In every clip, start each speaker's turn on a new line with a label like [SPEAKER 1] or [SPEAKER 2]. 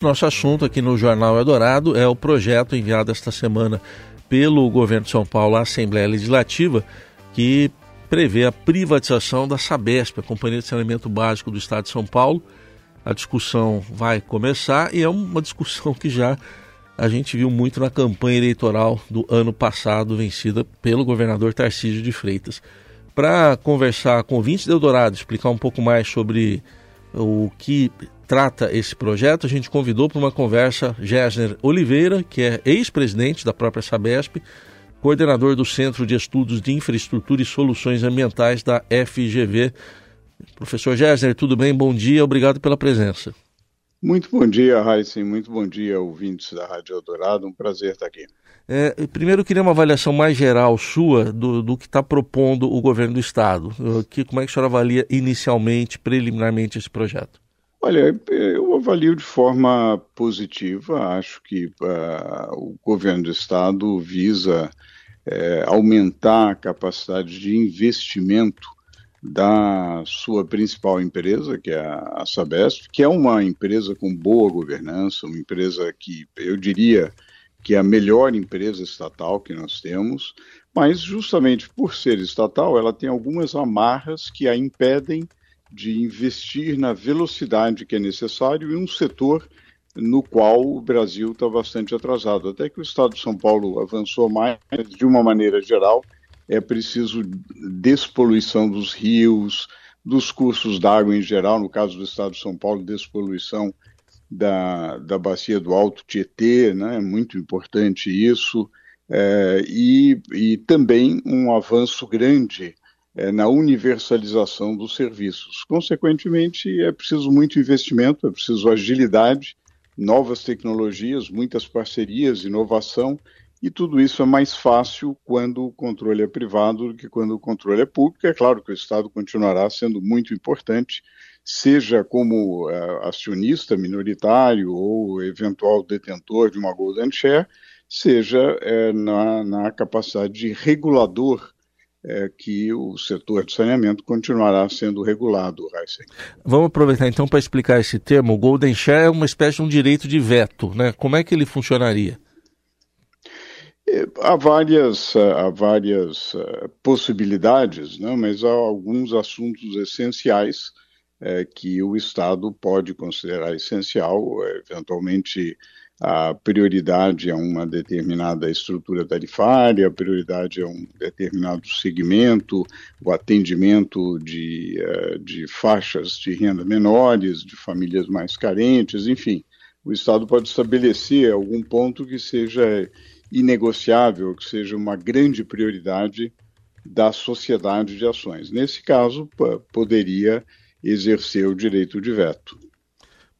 [SPEAKER 1] Nosso assunto aqui no Jornal Eldorado é o projeto enviado esta semana pelo governo de São Paulo à Assembleia Legislativa, que prevê a privatização da Sabesp, a Companhia de Saneamento Básico do Estado de São Paulo. A discussão vai começar e é uma discussão que já a gente viu muito na campanha eleitoral do ano passado, vencida pelo governador Tarcísio de Freitas. Para conversar com o Vince Eldorado, explicar um pouco mais sobre o que trata esse projeto, a gente convidou para uma conversa Gessner Oliveira, que é ex-presidente da própria Sabesp, coordenador do Centro de Estudos de Infraestrutura e Soluções Ambientais da FGV. Professor Gessner, tudo bem? Bom dia, obrigado pela presença.
[SPEAKER 2] Muito bom dia, Heisen. Muito bom dia, ouvintes da Rádio Eldorado. Um prazer estar aqui.
[SPEAKER 1] É, primeiro, eu queria uma avaliação mais geral sua do, do que está propondo o governo do Estado. Que, como é que o senhor avalia inicialmente, preliminarmente, esse projeto?
[SPEAKER 2] Olha, eu avalio de forma positiva. Acho que uh, o governo do Estado visa uh, aumentar a capacidade de investimento da sua principal empresa, que é a Sabesp, que é uma empresa com boa governança, uma empresa que eu diria que é a melhor empresa estatal que nós temos, mas justamente por ser estatal, ela tem algumas amarras que a impedem de investir na velocidade que é necessário em um setor no qual o Brasil está bastante atrasado. Até que o Estado de São Paulo avançou mais, de uma maneira geral, é preciso despoluição dos rios, dos cursos d'água em geral, no caso do Estado de São Paulo, despoluição da, da bacia do Alto Tietê, né? é muito importante isso, é, e, e também um avanço grande é, na universalização dos serviços. Consequentemente, é preciso muito investimento, é preciso agilidade, novas tecnologias, muitas parcerias, inovação, e tudo isso é mais fácil quando o controle é privado do que quando o controle é público. É claro que o Estado continuará sendo muito importante, seja como uh, acionista minoritário ou eventual detentor de uma Golden Share, seja uh, na, na capacidade de regulador é, que o setor de saneamento continuará sendo regulado, Heisen.
[SPEAKER 1] Vamos aproveitar então para explicar esse termo. O Golden Share é uma espécie de um direito de veto, né? Como é que ele funcionaria?
[SPEAKER 2] É, há várias, há várias uh, possibilidades, né? mas há alguns assuntos essenciais é, que o Estado pode considerar essencial, eventualmente a prioridade a uma determinada estrutura tarifária, a prioridade a um determinado segmento, o atendimento de, uh, de faixas de renda menores, de famílias mais carentes, enfim. O Estado pode estabelecer algum ponto que seja inegociável, que seja uma grande prioridade da sociedade de ações. Nesse caso, poderia exercer o direito de veto.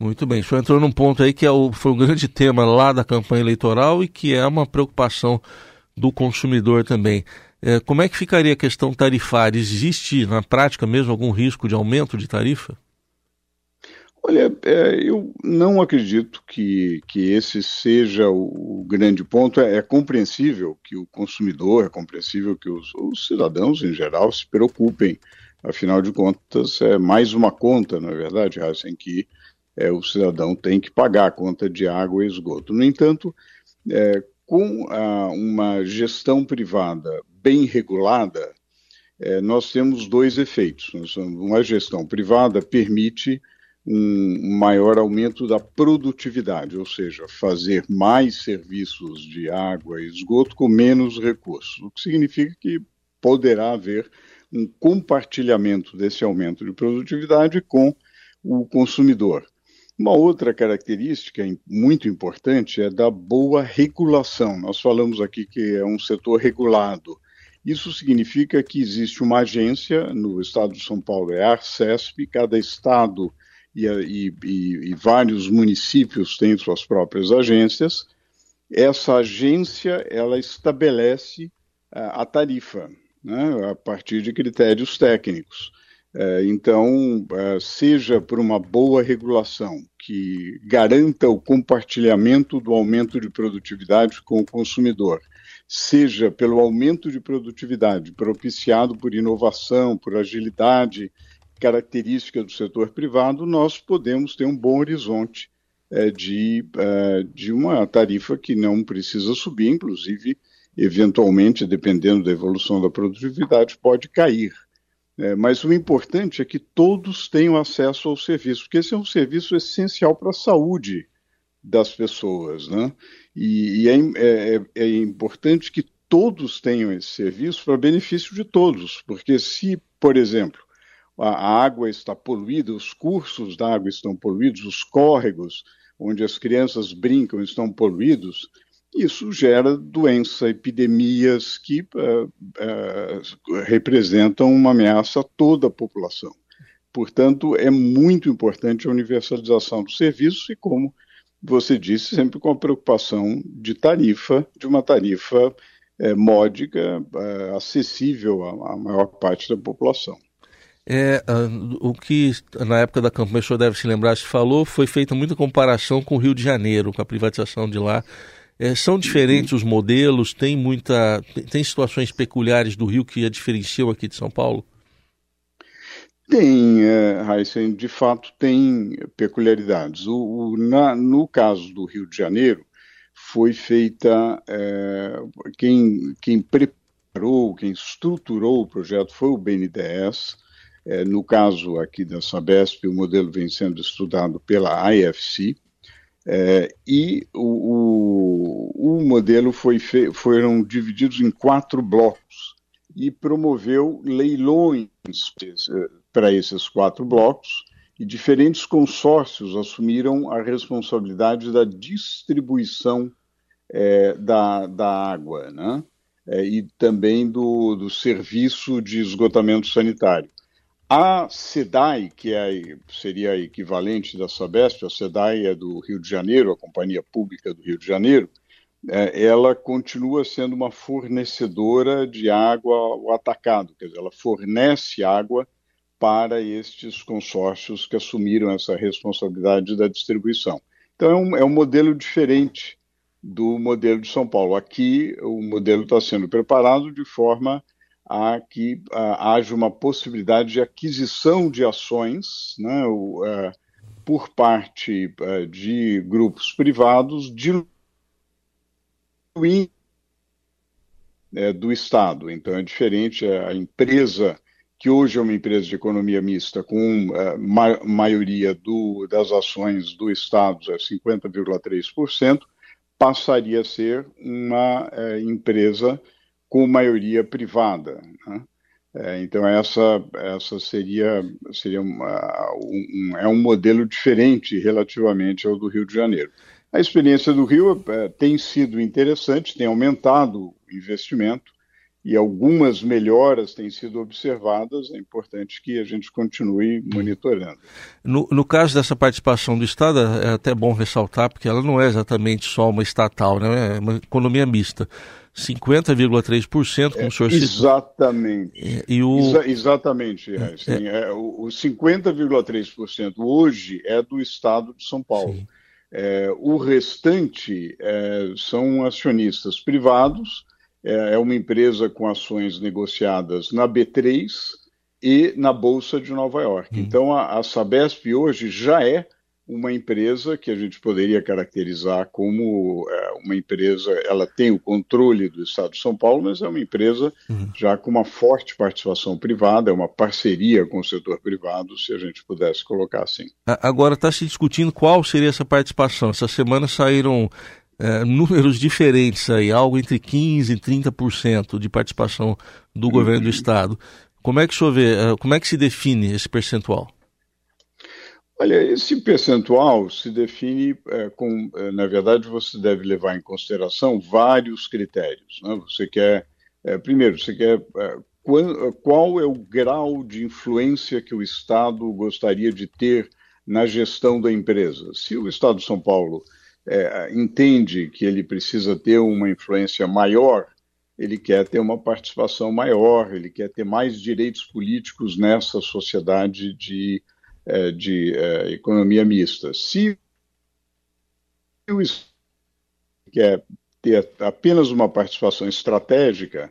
[SPEAKER 1] Muito bem, o senhor entrou num ponto aí que é o, foi um grande tema lá da campanha eleitoral e que é uma preocupação do consumidor também. É, como é que ficaria a questão tarifária? Existe na prática mesmo algum risco de aumento de tarifa?
[SPEAKER 2] Olha, é, eu não acredito que, que esse seja o, o grande ponto. É, é, compreensível que o consumidor, é compreensível que os, os cidadãos em geral se preocupem. Afinal de contas, é mais uma conta, não é verdade, Heisen, que é, o cidadão tem que pagar a conta de água e esgoto. No entanto, é, com a, uma gestão privada bem regulada, é, nós temos dois efeitos. Uma gestão privada permite um maior aumento da produtividade, ou seja, fazer mais serviços de água e esgoto com menos recursos, o que significa que poderá haver um compartilhamento desse aumento de produtividade com o consumidor. Uma outra característica muito importante é da boa regulação. Nós falamos aqui que é um setor regulado. Isso significa que existe uma agência, no estado de São Paulo é a Arcesp, cada estado e, e, e, vários municípios têm suas próprias agências. Essa agência ela estabelece a, a tarifa né, a partir de critérios técnicos. É, então, é, seja por uma boa regulação que garanta o compartilhamento do aumento de produtividade com o consumidor, seja pelo aumento de produtividade propiciado por inovação, por agilidade, característica do setor privado, nós podemos ter um bom horizonte é, de, de uma tarifa que não precisa subir, inclusive, eventualmente, dependendo da evolução da produtividade, pode cair. É, mas o importante é que todos tenham acesso ao serviço, porque esse é um serviço essencial para a saúde das pessoas. Né? E, e é, é, é importante que todos tenham esse serviço para benefício de todos, porque se, por exemplo, a água está poluída, os cursos da água estão poluídos, os córregos onde as crianças brincam estão poluídos, isso gera doença, epidemias que uh, uh, representam uma ameaça a toda a população. Portanto, é muito importante a universalização dos serviços e, como você disse, sempre com a preocupação de tarifa, de uma tarifa é, módica, é, acessível à, à, maior parte da população.
[SPEAKER 1] É, o que na época da campanha o senhor deve se lembrar, se falou, foi feita muita comparação com o Rio de Janeiro, com a privatização de lá. É, são diferentes os modelos? Tem muita, tem situações peculiares do Rio que a diferenciam aqui de São Paulo?
[SPEAKER 2] Tem, é, Heisen, de fato tem peculiaridades. O, o na, no caso do Rio de Janeiro, foi feita, é, quem, quem preparou, quem estruturou o projeto foi o BNDES. É, no caso aqui da Sabesp, o modelo vem sendo estudado pela IFC. É, e o, o, o modelo foi fe, foram divididos em quatro blocos e promoveu leilões para esses quatro blocos e diferentes consórcios assumiram a responsabilidade da distribuição é, da, da água, né? É, e também do, do serviço de esgotamento sanitário. A SEDAI, que é, seria a equivalente da Sabesp, a SEDAI é do Rio de Janeiro, a Companhia Pública do Rio de Janeiro, é, ela continua sendo uma fornecedora de água ao atacado, quer dizer, ela fornece água para estes consórcios que assumiram essa responsabilidade da distribuição. Então, é um, é um modelo diferente do modelo de São Paulo. Aqui, o modelo está sendo preparado de forma a que a, haja uma possibilidade de aquisição de ações né, o, a, por parte a, de grupos privados de é, do Estado. Então, é diferente a empresa que hoje é uma empresa de economia mista com uh, ma maioria do, das ações do Estado, é 50,3%, passaria a ser uma uh, empresa com maioria privada. Né? É, então essa, essa seria, seria uma, um, é um modelo diferente relativamente ao do Rio de Janeiro. A experiência do Rio é, tem sido interessante, tem aumentado o investimento, e algumas melhoras têm sido observadas, é importante que a gente continue monitorando.
[SPEAKER 1] No, no, caso dessa participação do Estado, é até bom ressaltar, porque ela não é exatamente só uma estatal, né? é uma economia mista. 50,3%, como é, o senhor
[SPEAKER 2] citou. Exatamente.
[SPEAKER 1] É, e o...
[SPEAKER 2] Exa exatamente. É, assim, é. o, o 50,3% hoje é do Estado de São Paulo. É, o restante é, são acionistas privados é, é uma empresa com ações negociadas na B3 e na Bolsa de Nova York. Hum. Então, a, a Sabesp hoje já é uma empresa que a gente poderia caracterizar como é, uma empresa, ela tem o controle do Estado de São Paulo, mas é uma empresa uhum. já com uma forte participação privada, é uma parceria com o setor privado, se a gente pudesse colocar assim.
[SPEAKER 1] Agora está se discutindo qual seria essa participação. Essa semana saíram é, números diferentes aí, algo entre 15% e 30% de participação do uhum. governo do Estado. Como é que o senhor vê, é, como é que se define esse percentual?
[SPEAKER 2] Olha, esse percentual se define é, com, é, na verdade, você deve levar em consideração vários critérios. Né? Você quer, é, primeiro, você quer é, qual, qual é o grau de influência que o Estado gostaria de ter na gestão da empresa. Se o Estado de São Paulo é, entende que ele precisa ter uma influência maior, ele quer ter uma participação maior, ele quer ter mais direitos políticos nessa sociedade de, é, de é, economia mista. Se o quer ter apenas uma participação estratégica,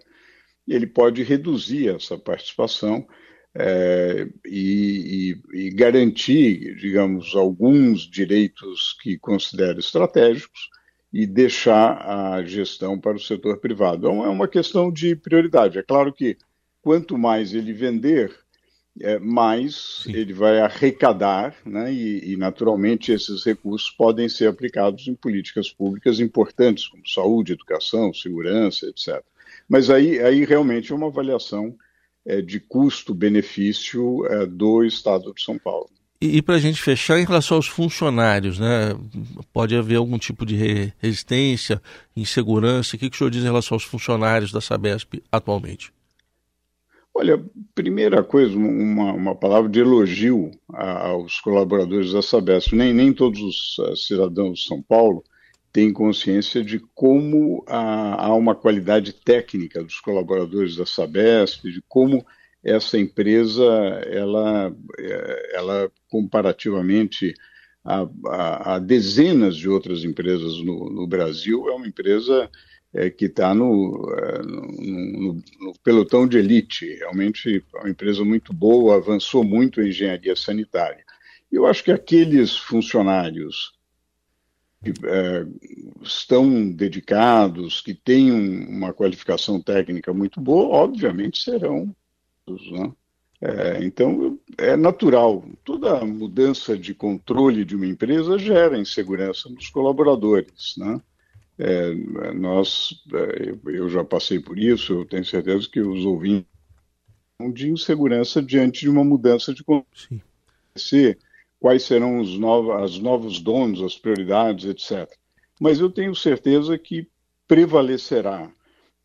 [SPEAKER 2] ele pode reduzir essa participação é, e, e, e, garantir, digamos, alguns direitos que considero estratégicos e deixar a gestão para o setor privado. Então, é uma questão de prioridade. É claro que quanto mais ele vender, é, mais Sim. ele vai arrecadar, né, e, e, naturalmente esses recursos podem ser aplicados em políticas públicas importantes, como saúde, educação, segurança, etc. Mas aí, aí realmente é uma avaliação é, de custo-benefício é, do Estado de São Paulo.
[SPEAKER 1] E, e para a gente fechar, em relação aos funcionários, né, pode haver algum tipo de resistência, insegurança? O que, que o senhor diz em relação aos funcionários da Sabesp atualmente?
[SPEAKER 2] Olha, primeira coisa, uma, uma palavra de elogio aos colaboradores da Sabesp. Nem, nem todos os eh, cidadãos de São Paulo têm consciência de como há, há uma qualidade técnica dos colaboradores da Sabesp, de como essa empresa, ela, eh, ela comparativamente a, a, a dezenas de outras empresas no, no Brasil, é uma empresa é, que está no, é, no, no, pelotão de elite. Realmente é uma empresa muito boa, avançou muito em engenharia sanitária. Eu acho que aqueles funcionários que é, estão dedicados, que têm uma qualificação técnica muito boa, obviamente serão. Né? É, então, é natural. Toda mudança de controle de uma empresa gera insegurança nos colaboradores. Né? É, nós, é, eu já passei por isso, eu tenho certeza que os ouvintes de insegurança diante de uma mudança de conhecer quais serão os novos, as novos donos, as prioridades, etc. Mas eu tenho certeza que prevalecerá,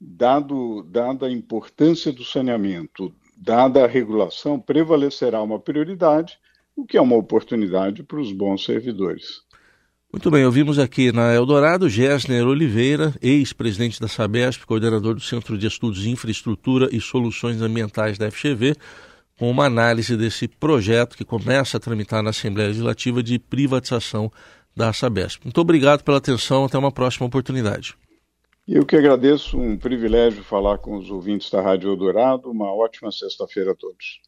[SPEAKER 2] dado, dada a importância do saneamento, dada a regulação, prevalecerá uma prioridade, o que é uma oportunidade para os bons servidores.
[SPEAKER 1] Muito bem, ouvimos aqui na Eldorado Gessner Oliveira, ex-presidente da Sabesp, coordenador do Centro de Estudos de Infraestrutura e Soluções Ambientais da FGV, com uma análise desse projeto que começa a tramitar na Assembleia Legislativa de privatização da Sabesp. Muito obrigado pela atenção, até uma próxima oportunidade.
[SPEAKER 2] Eu que agradeço, um privilégio falar com os ouvintes da Rádio Eldorado. Uma ótima sexta-feira a todos.